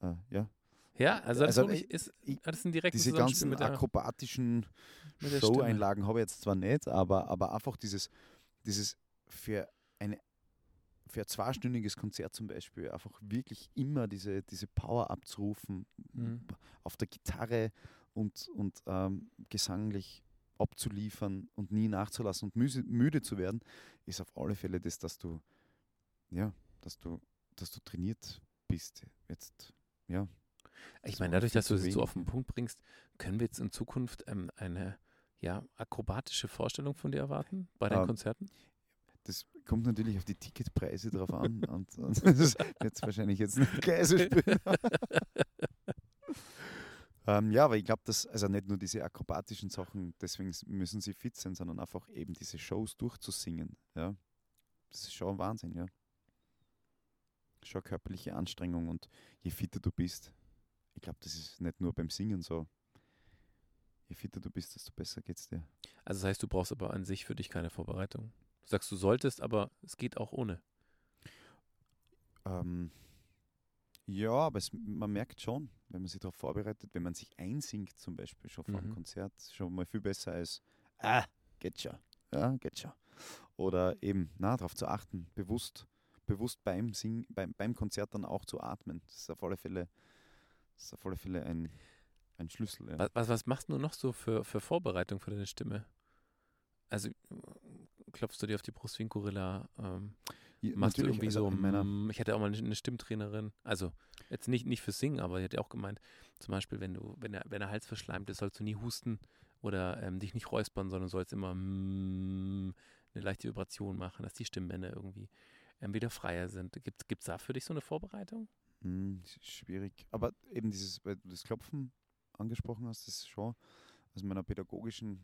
Äh, ja, Ja, also, das Also, ist, ich- hat das einen direkten diese Zusammenspiel ganzen mit der, akrobatischen Show-Einlagen habe ich jetzt zwar nicht, aber, aber einfach dieses, dieses für für ein zweistündiges Konzert zum Beispiel einfach wirklich immer diese, diese Power abzurufen, Mhm. auf der Gitarre und, und ähm, gesanglich abzuliefern und nie nachzulassen und müse, müde zu werden, ist auf alle Fälle das, dass du, ja, dass du, dass du trainiert bist. Jetzt, ja. Ich meine, dadurch, dass du es so auf den. Punkt bringst, können wir jetzt in Zukunft ähm, eine ja, akrobatische Vorstellung von dir erwarten bei deinen Ähm, Konzerten? Das kommt natürlich auf die Ticketpreise drauf an <laughs> und, und das wird wahrscheinlich jetzt nicht so spüren. <laughs> ähm, ja, aber ich glaube, dass also nicht nur diese akrobatischen Sachen, deswegen müssen sie fit sein, sondern einfach eben diese Shows durchzusingen. Ja, das ist schon Wahnsinn, ja. Schon körperliche Anstrengung und je fitter du bist, ich glaube, das ist nicht nur beim Singen so. Je fitter du bist, desto besser geht's dir. Also das heißt, du brauchst aber an sich für dich keine Vorbereitung. Du sagst, du solltest, aber es geht auch ohne. Ähm, ja, aber es, man merkt schon, wenn man sich darauf vorbereitet, wenn man sich einsingt zum Beispiel schon vor einem Mhm. Konzert, ist schon mal viel besser als, ah, geht schon, ja, geht schon. Oder eben, na, darauf zu achten, bewusst, bewusst beim, Sing, beim, beim Konzert dann auch zu atmen. Das ist auf alle Fälle, das ist auf alle Fälle ein, ein Schlüssel. Ja. Was, was, was machst du noch so für, für Vorbereitung für deine Stimme? Also klopfst du dir auf die Brust wie ein Gorilla? Ähm, Ja, machst du irgendwie also so, in meiner, mm, ich hatte auch mal eine, eine Stimmtrainerin, also jetzt nicht, nicht fürs Singen, aber die hat ja auch gemeint, zum Beispiel, wenn du, wenn der, wenn der Hals verschleimt ist, sollst du nie husten oder ähm, dich nicht räuspern, sondern sollst immer mm, eine leichte Vibration machen, dass die Stimmbänder irgendwie ähm, wieder freier sind. Gibt es da für dich so eine Vorbereitung? Hm, schwierig. Aber eben dieses, weil du das Klopfen angesprochen hast, das ist schon, aus meiner pädagogischen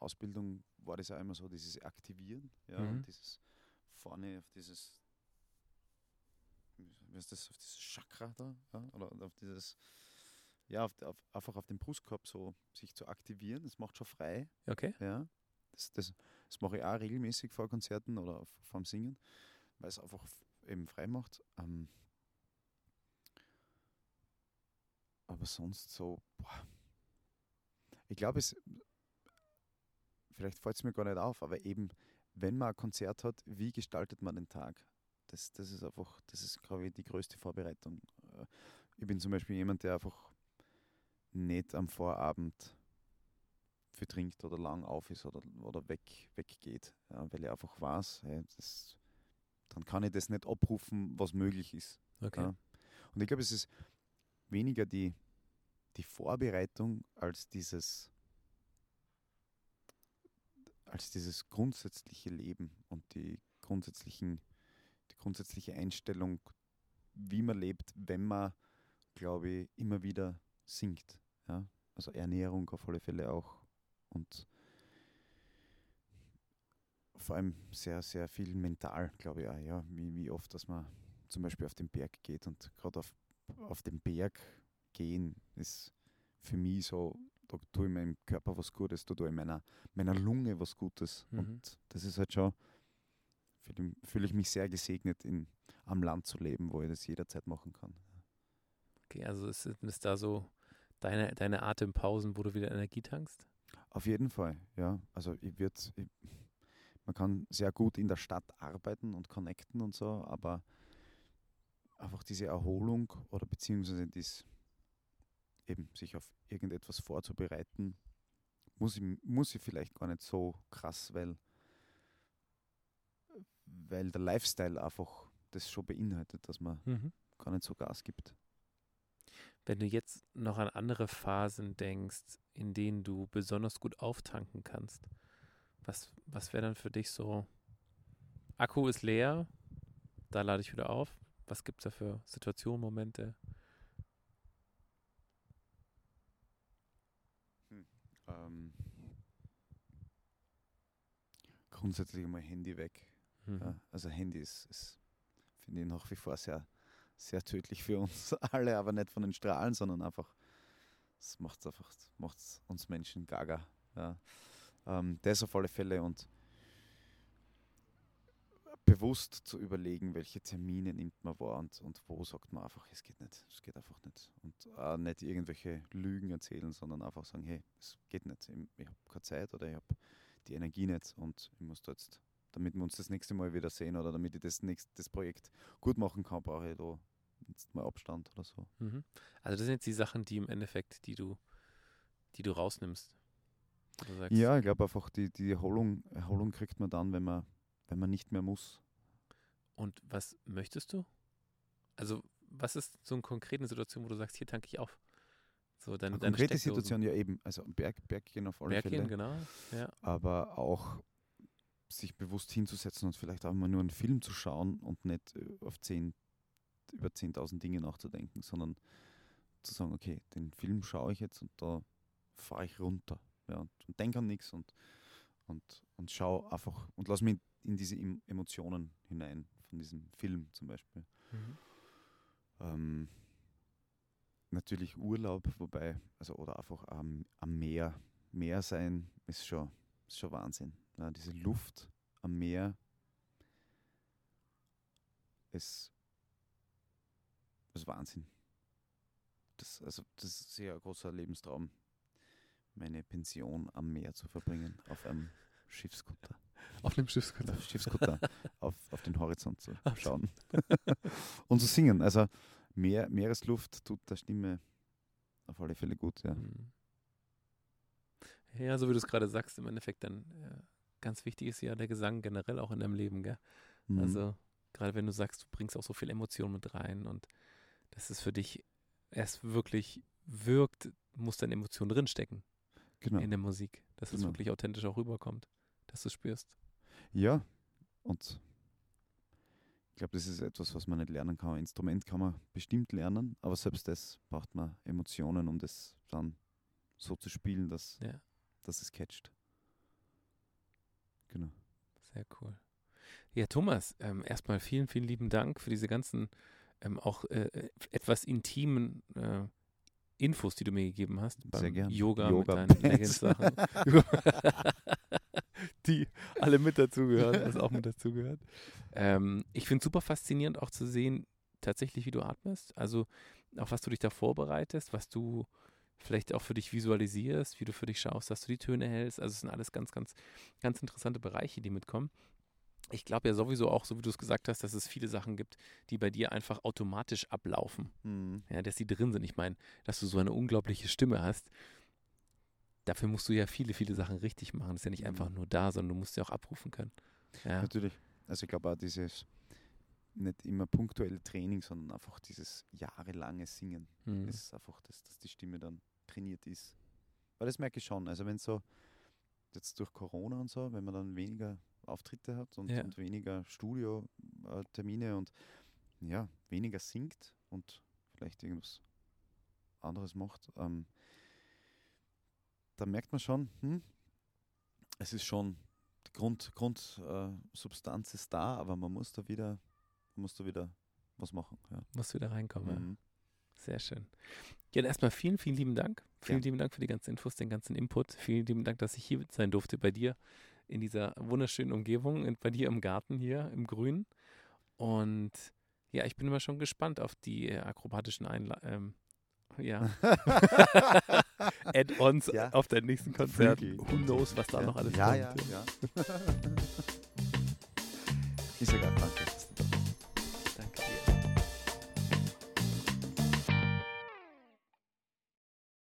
Ausbildung war das ja immer so, dieses Aktivieren, ja, Mhm. und dieses vorne auf dieses, wie heißt das, auf dieses Chakra da, ja, oder auf dieses, ja, auf, auf, einfach auf den Brustkorb so sich zu aktivieren, das macht schon frei, Okay. ja. Das, das, das mache ich auch regelmäßig vor Konzerten oder vorm Singen, weil es einfach eben frei macht. Ähm, aber sonst so, boah. ich glaube, es, vielleicht fällt es mir gar nicht auf, aber eben, wenn man ein Konzert hat, wie gestaltet man den Tag? Das, das ist einfach, das ist, glaube ich, die größte Vorbereitung. Äh, Ich bin zum Beispiel jemand, der einfach nicht am Vorabend viel trinkt oder lang auf ist oder, oder weg, weggeht, ja, weil ich einfach weiß, hey, das, dann kann ich das nicht abrufen, was möglich ist. Okay. Ja. Und ich glaube, es ist weniger die, die Vorbereitung als dieses, als dieses grundsätzliche Leben und die grundsätzlichen, die grundsätzliche Einstellung, wie man lebt, wenn man, glaube ich, immer wieder singt. Ja? Also Ernährung auf alle Fälle auch. Und vor allem sehr, sehr viel mental, glaube ich auch, ja, wie, wie oft, dass man zum Beispiel auf den Berg geht und gerade auf, auf den Berg gehen ist für mich so, da tue ich meinem Körper was Gutes, da tue ich meiner, meiner Lunge was Gutes. Mhm. Und das ist halt schon, fühle fühl ich mich sehr gesegnet, in, am Land zu leben, wo ich das jederzeit machen kann. Okay, also ist, ist da so deine, deine Atempausen, wo du wieder Energie tankst? Auf jeden Fall, ja. Also ich würde, man kann sehr gut in der Stadt arbeiten und connecten und so, aber einfach diese Erholung oder beziehungsweise dies eben sich auf irgendetwas vorzubereiten, muss ich, muss ich vielleicht gar nicht so krass, weil, weil der Lifestyle einfach das schon beinhaltet, dass man Mhm. gar nicht so Gas gibt. Wenn du jetzt noch an andere Phasen denkst, in denen du besonders gut auftanken kannst, was, was wäre dann für dich so? Akku ist leer, da lade ich wieder auf. Was gibt es da für Situationen, Momente? Ähm, grundsätzlich immer Handy weg. Mhm. Ja, also Handy ist, ist finde ich nach wie vor sehr, sehr tödlich für uns <laughs> alle, aber nicht von den Strahlen, sondern einfach, es macht einfach, macht's uns Menschen gaga. Ja. Ähm, das auf alle Fälle und bewusst zu überlegen, welche Termine nimmt man wahr und, und wo sagt man einfach, es geht nicht, es geht einfach nicht. Und auch nicht irgendwelche Lügen erzählen, sondern einfach sagen, hey, es geht nicht, ich, ich habe keine Zeit oder ich habe die Energie nicht und ich muss da jetzt damit wir uns das nächste Mal wieder sehen oder damit ich das nächste das Projekt gut machen kann, brauche ich da jetzt mal Abstand oder so. Mhm. Also das sind jetzt die Sachen, die im Endeffekt, die du, die du rausnimmst. Du sagst, Ja, ich glaube einfach, die, die Erholung, Erholung kriegt man dann, wenn man, wenn man nicht mehr muss. Und was möchtest du? Also, was ist so eine konkrete Situation, wo du sagst, hier tanke ich auf? So deine, Eine konkrete. Situation, ja eben, also Berg, Berggehen auf alle Berggehen, Fälle, genau. Ja. aber auch sich bewusst hinzusetzen und vielleicht auch mal nur einen Film zu schauen und nicht äh, auf zehn, über 10.000 Dinge nachzudenken, sondern zu sagen, okay, den Film schaue ich jetzt und da fahre ich runter ja, und, und denke an nichts und, und, und schaue einfach und lass mich in diese Em- Emotionen hinein, von diesem Film zum Beispiel. Mhm. Ähm, natürlich Urlaub, wobei, also oder einfach am, am Meer. Meer sein ist schon, ist schon Wahnsinn. Ja, diese Luft am Meer ist, ist Wahnsinn. Das, also, das ist sehr ein großer Lebenstraum, meine Pension am Meer zu verbringen, auf einem Schiffskutter. Auf dem Schiffskutter. Auf Schiffskutter, auf, auf den Horizont zu <laughs> schauen <laughs> und zu singen. Also Meer, Meeresluft tut der Stimme auf alle Fälle gut, ja. Mhm. Ja, so wie du es gerade sagst, im Endeffekt dann äh, ganz wichtig ist ja der Gesang generell auch in deinem Leben, gell? Mhm. Also gerade wenn du sagst, du bringst auch so viel Emotion mit rein und das ist für dich erst wirklich wirkt, muss deine Emotion drinstecken genau. in der Musik, dass es Genau. wirklich authentisch auch rüberkommt, dass du es spürst. Ja, und glaube, das ist etwas, was man nicht lernen kann. Ein Instrument kann man bestimmt lernen, aber selbst das braucht man Emotionen, um das dann so zu spielen, dass, Ja. dass es catcht. Genau. Sehr cool. Ja, Thomas, ähm, erstmal vielen, vielen lieben Dank für diese ganzen ähm, auch äh, etwas intimen äh, Infos, die du mir gegeben hast beim Sehr gern. Yoga, Yoga mit deinen. Legends-Sachen. <laughs> <laughs> <laughs> die alle mit dazugehören, das auch mit dazugehört. Ähm, ich finde es super faszinierend auch zu sehen, tatsächlich, wie du atmest. Also auch was du dich da vorbereitest, was du vielleicht auch für dich visualisierst, wie du für dich schaust, dass du die Töne hältst. Also es sind alles ganz, ganz, ganz interessante Bereiche, die mitkommen. Ich glaube ja sowieso auch, so wie du es gesagt hast, dass es viele Sachen gibt, die bei dir einfach automatisch ablaufen. Mhm. Ja, dass sie drin sind. Ich meine, dass du so eine unglaubliche Stimme hast. Dafür musst du ja viele, viele Sachen richtig machen. Das ist ja nicht Mhm. einfach nur da, sondern du musst sie auch abrufen können. Ja, Natürlich. Also ich glaube auch dieses nicht immer punktuelle Training, sondern einfach dieses jahrelange Singen. mhm. Es ist einfach, dass, dass die Stimme dann trainiert ist. Weil das merke ich schon. Also wenn so jetzt durch Corona und so, wenn man dann weniger Auftritte hat und, Ja. und weniger Studio-Termine und ja, weniger singt und vielleicht irgendwas anderes macht, ähm, da merkt man schon, hm, es ist schon, die Grund, Grundsubstanz äh, ist da, aber man muss da wieder, man muss da wieder was machen. Ja. musst du wieder reinkommen. Mhm. Sehr schön. Ja, erstmal vielen, vielen lieben Dank. Vielen Ja. lieben Dank für die ganzen Infos, den ganzen Input. Vielen lieben Dank, dass ich hier sein durfte bei dir in dieser wunderschönen Umgebung, und bei dir im Garten hier im Grün. Und ja, ich bin immer schon gespannt auf die äh, akrobatischen Einla ähm, ja, <laughs> Add-ons Ja. auf deinem nächsten Konzert. Freaky. Who knows, was da ja. noch alles ja, kommt. ja, ja. <laughs> Ist ja gar danke.